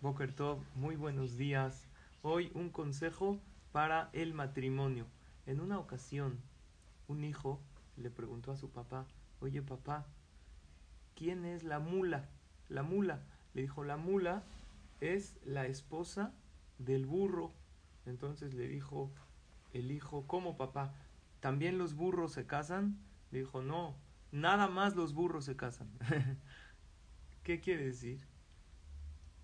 Boker muy buenos días. Hoy un consejo para el matrimonio. En una ocasión, un hijo le preguntó a su papá, oye papá, ¿quién es la mula? La mula. Le dijo, la mula es la esposa del burro. Entonces le dijo el hijo, ¿cómo papá? ¿También los burros se casan? Le dijo, no, nada más los burros se casan. ¿Qué quiere decir?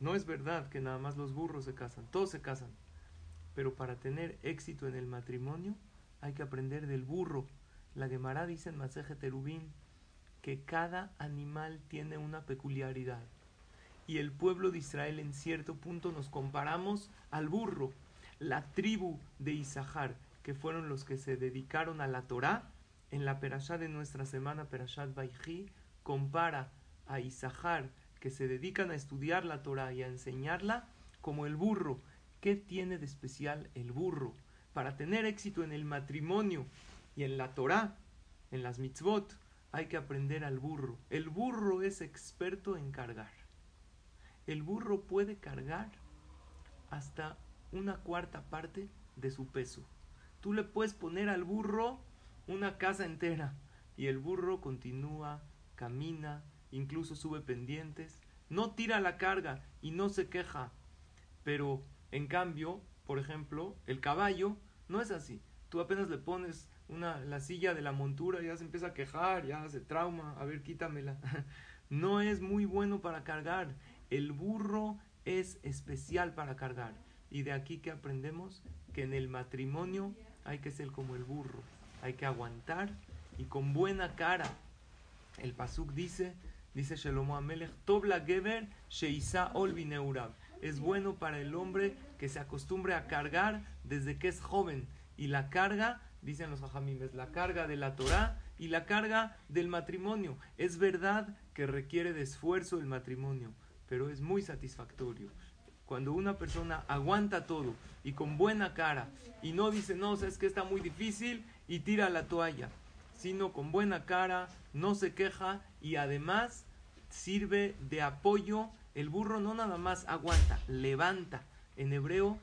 No es verdad que nada más los burros se casan, todos se casan. Pero para tener éxito en el matrimonio hay que aprender del burro. La Gemara dice en Maseje Terubín que cada animal tiene una peculiaridad. Y el pueblo de Israel en cierto punto nos comparamos al burro. La tribu de Isahar, que fueron los que se dedicaron a la Torá, en la perashá de nuestra semana, Perashat Baijí, compara a Isahar que se dedican a estudiar la Torah y a enseñarla como el burro. ¿Qué tiene de especial el burro? Para tener éxito en el matrimonio y en la Torah, en las mitzvot, hay que aprender al burro. El burro es experto en cargar. El burro puede cargar hasta una cuarta parte de su peso. Tú le puedes poner al burro una casa entera y el burro continúa, camina, incluso sube pendientes, no tira la carga y no se queja. Pero en cambio, por ejemplo, el caballo no es así. Tú apenas le pones una, la silla de la montura, ya se empieza a quejar, ya se trauma, a ver, quítamela. No es muy bueno para cargar. El burro es especial para cargar. Y de aquí que aprendemos que en el matrimonio hay que ser como el burro. Hay que aguantar y con buena cara. El Pasuk dice, Dice Shelomo Amelech, Tobla Geber Sheisa Olvineurab. Es bueno para el hombre que se acostumbre a cargar desde que es joven. Y la carga, dicen los ajamimes, la carga de la Torah y la carga del matrimonio. Es verdad que requiere de esfuerzo el matrimonio, pero es muy satisfactorio. Cuando una persona aguanta todo y con buena cara y no dice, no, es que está muy difícil y tira la toalla, sino con buena cara, no se queja y además sirve de apoyo. El burro no nada más aguanta, levanta. En hebreo,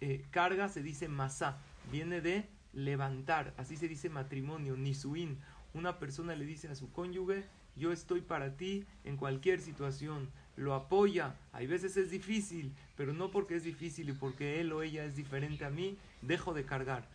eh, carga se dice masá, viene de levantar, así se dice matrimonio, nisuin. Una persona le dice a su cónyuge, yo estoy para ti en cualquier situación, lo apoya, hay veces es difícil, pero no porque es difícil y porque él o ella es diferente a mí, dejo de cargar.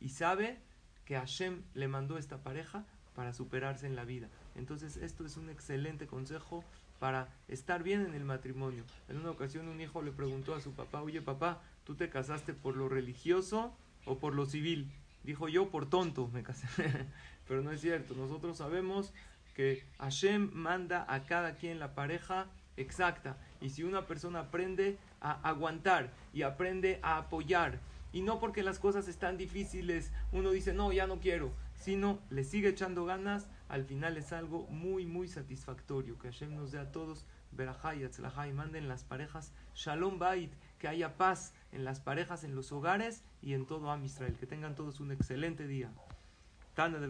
Y sabe que Hashem le mandó esta pareja para superarse en la vida. Entonces esto es un excelente consejo para estar bien en el matrimonio. En una ocasión un hijo le preguntó a su papá, oye papá, ¿tú te casaste por lo religioso o por lo civil? Dijo yo por tonto me casé. Pero no es cierto, nosotros sabemos que Hashem manda a cada quien la pareja exacta. Y si una persona aprende a aguantar y aprende a apoyar, y no porque las cosas están difíciles, uno dice, no, ya no quiero, sino le sigue echando ganas, al final es algo muy, muy satisfactorio. Que Hashem nos dé a todos Berajay, y manden las parejas Shalom Bait, que haya paz en las parejas, en los hogares y en todo Am Israel. Que tengan todos un excelente día. Tana de